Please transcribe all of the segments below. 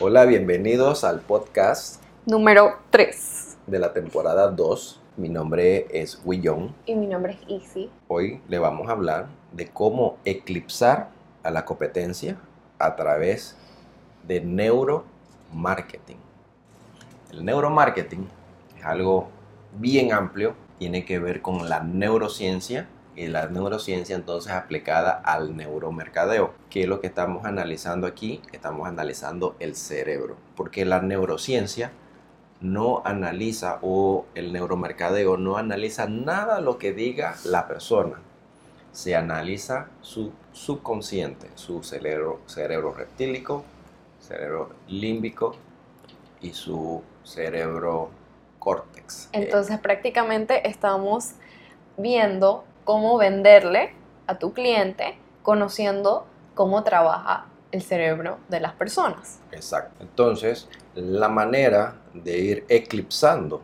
Hola, bienvenidos al podcast Número 3. de la temporada 2. Mi nombre es Willon. Y mi nombre es Easy. Hoy le vamos a hablar de cómo eclipsar a la competencia a través de neuromarketing. El neuromarketing es algo bien amplio, tiene que ver con la neurociencia la neurociencia entonces aplicada al neuromercadeo. ¿Qué es lo que estamos analizando aquí? Estamos analizando el cerebro, porque la neurociencia no analiza o el neuromercadeo no analiza nada lo que diga la persona. Se analiza su subconsciente, su cerebro, cerebro reptílico, cerebro límbico y su cerebro córtex. Entonces prácticamente estamos viendo cómo venderle a tu cliente conociendo cómo trabaja el cerebro de las personas. Exacto. Entonces, la manera de ir eclipsando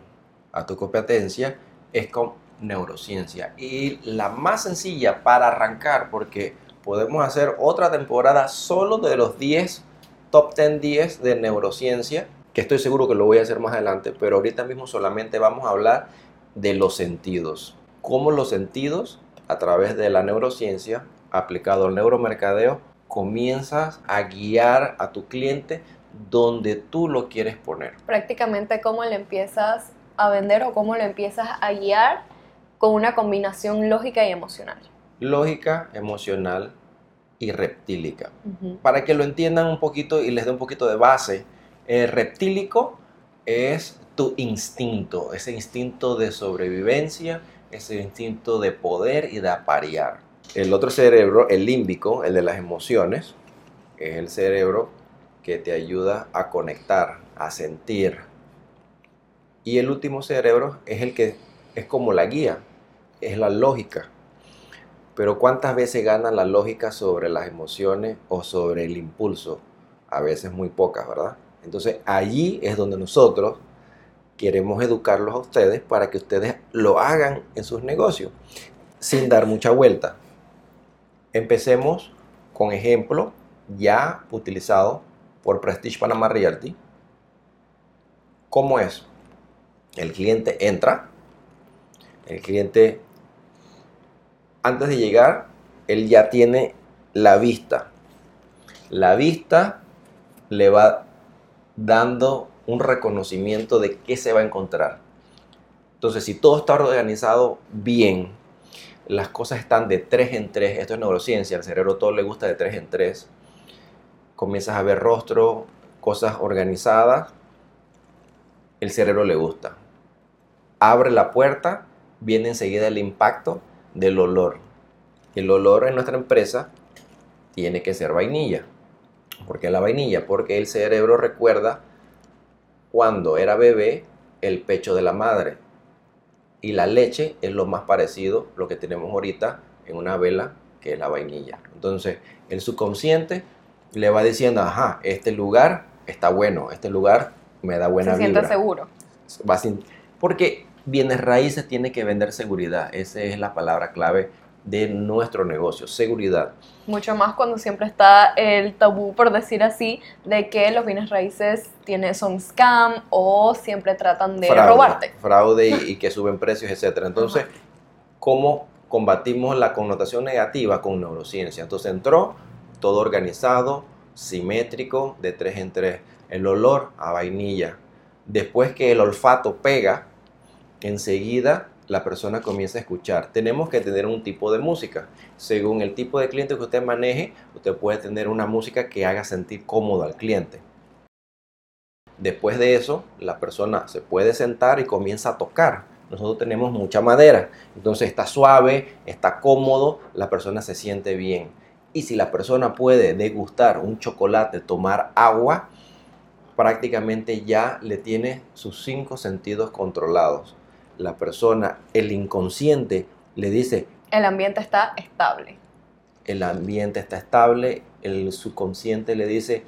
a tu competencia es con neurociencia. Y la más sencilla para arrancar, porque podemos hacer otra temporada solo de los 10, top 10 10 de neurociencia, que estoy seguro que lo voy a hacer más adelante, pero ahorita mismo solamente vamos a hablar de los sentidos. Cómo los sentidos, a través de la neurociencia, aplicado al neuromercadeo, comienzas a guiar a tu cliente donde tú lo quieres poner. Prácticamente cómo le empiezas a vender o cómo lo empiezas a guiar con una combinación lógica y emocional. Lógica, emocional y reptílica. Para que lo entiendan un poquito y les dé un poquito de base, el reptílico es tu instinto, ese instinto de sobrevivencia, ese instinto de poder y de aparear. El otro cerebro, el límbico, el de las emociones, es el cerebro que te ayuda a conectar, a sentir. Y el último cerebro es el que es como la guía, es la lógica. Pero ¿cuántas veces gana la lógica sobre las emociones o sobre el impulso? A veces muy pocas, ¿verdad? Entonces allí es donde nosotros queremos educarlos a ustedes para que ustedes lo hagan en sus negocios sin dar mucha vuelta. Empecemos con ejemplo ya utilizado por Prestige Panama Realty. ¿Cómo es? El cliente entra, el cliente antes de llegar, él ya tiene la vista. La vista le va dando un reconocimiento de qué se va a encontrar. Entonces, si todo está organizado bien, las cosas están de tres en tres, esto es neurociencia, al cerebro todo le gusta de tres en tres, comienzas a ver rostro, cosas organizadas, el cerebro le gusta. Abre la puerta, viene enseguida el impacto del olor. El olor en nuestra empresa tiene que ser vainilla. ¿Por qué la vainilla? Porque el cerebro recuerda cuando era bebé el pecho de la madre. Y la leche es lo más parecido, lo que tenemos ahorita en una vela, que es la vainilla. Entonces, el subconsciente le va diciendo, ajá, este lugar está bueno, este lugar me da buena Se siente vibra. seguro. Va sin- porque bienes raíces tiene que vender seguridad. Esa es la palabra clave de nuestro negocio, seguridad. Mucho más cuando siempre está el tabú, por decir así, de que los bienes raíces tiene, son scam o siempre tratan de fraude, robarte. Fraude y, y que suben precios, etcétera. Entonces, ¿cómo combatimos la connotación negativa con neurociencia? Entonces entró todo organizado, simétrico, de tres en tres. El olor a vainilla. Después que el olfato pega, enseguida la persona comienza a escuchar. Tenemos que tener un tipo de música. Según el tipo de cliente que usted maneje, usted puede tener una música que haga sentir cómodo al cliente. Después de eso, la persona se puede sentar y comienza a tocar. Nosotros tenemos mucha madera, entonces está suave, está cómodo, la persona se siente bien. Y si la persona puede degustar un chocolate, tomar agua, prácticamente ya le tiene sus cinco sentidos controlados. La persona, el inconsciente, le dice, El ambiente está estable. el ambiente está estable, el subconsciente le dice,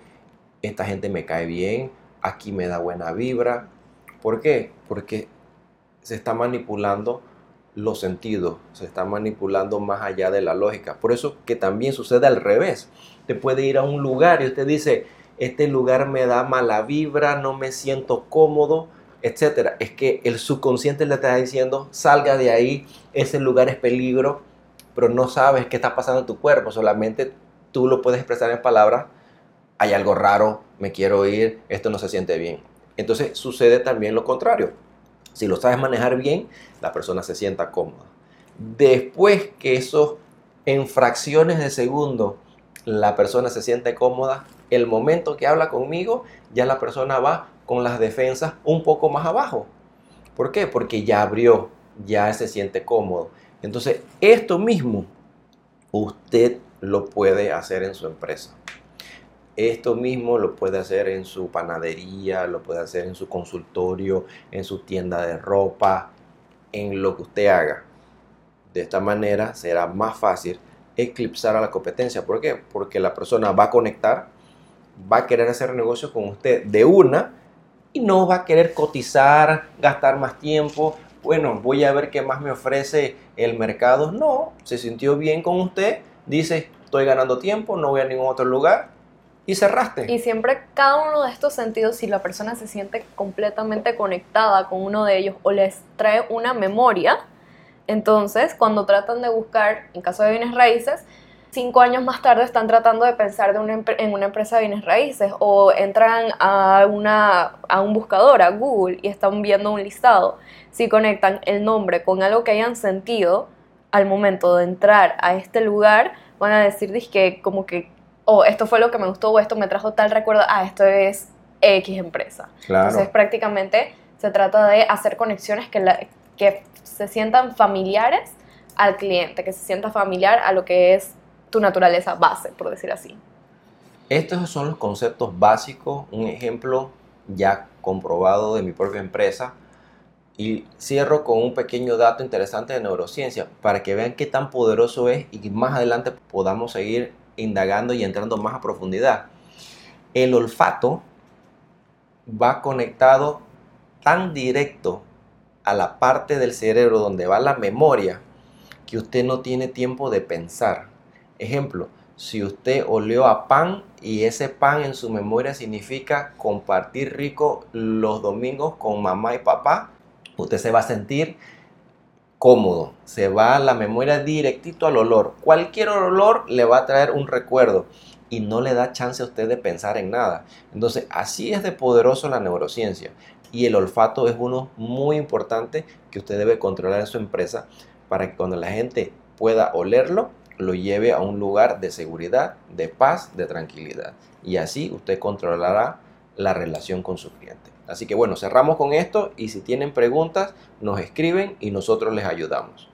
esta gente me cae bien, aquí me da buena vibra. ¿Por qué? Porque se está manipulando los sentidos, se está manipulando más allá de la lógica. Por eso que también sucede al revés. Te puede ir a un lugar y usted dice, este lugar me da mala vibra, no me siento cómodo, etcétera. Es que el subconsciente le está diciendo, salga de ahí, ese lugar es peligro, pero no sabes qué está pasando en tu cuerpo, solamente tú lo puedes expresar en palabras, hay algo raro, me quiero ir, esto no se siente bien. Entonces sucede también lo contrario. Si lo sabes manejar bien, la persona se sienta cómoda. Después que esos en fracciones de segundo la persona se siente cómoda, el momento que habla conmigo, ya la persona va con las defensas un poco más abajo. ¿Por qué? Porque ya abrió, ya se siente cómodo. Entonces, esto mismo usted lo puede hacer en su empresa. Esto mismo lo puede hacer en su panadería, lo puede hacer en su consultorio, en su tienda de ropa, en lo que usted haga. De esta manera será más fácil eclipsar a la competencia. ¿Por qué? Porque la persona va a conectar, va a querer hacer negocio con usted de una no va a querer cotizar, gastar más tiempo. Bueno, voy a ver qué más me ofrece el mercado. No, se sintió bien con usted, dice, estoy ganando tiempo, no voy a ningún otro lugar, y cerraste. Y siempre cada uno de estos sentidos, si la persona se siente completamente conectada con uno de ellos o les trae una memoria, entonces cuando tratan de buscar, en caso de bienes raíces, cinco años más tarde están tratando de pensar de una en una empresa de bienes raíces o entran a, una, a un buscador, a Google, y están viendo un listado. Si conectan el nombre con algo que hayan sentido al momento de entrar a este lugar, van a decir que como que o esto fue lo que me gustó, o esto me trajo tal recuerdo, ah, esto es X empresa. Entonces prácticamente se trata de hacer conexiones que, que se sientan familiares al cliente, que se sienta familiar a lo que es tu naturaleza base, por decir así. Estos son los conceptos básicos, un ejemplo ya comprobado de mi propia empresa. Y cierro con un pequeño dato interesante de neurociencia para que vean qué tan poderoso es y más adelante podamos seguir indagando y entrando más a profundidad. El olfato va conectado tan directo a la parte del cerebro donde va la memoria que usted no tiene tiempo de pensar. Ejemplo, si usted olió a pan y ese pan en su memoria significa compartir rico los domingos con mamá y papá, usted se va a sentir cómodo, se va a la memoria directito al olor. Cualquier olor le va a traer un recuerdo y no le da chance a usted de pensar en nada. Entonces, así es de poderoso la neurociencia y el olfato es uno muy importante que usted debe controlar en su empresa para que cuando la gente pueda olerlo, lo lleve a un lugar de seguridad, de paz, de tranquilidad. Y así usted controlará la relación con su cliente. Así que bueno, cerramos con esto y si tienen preguntas, nos escriben y nosotros les ayudamos.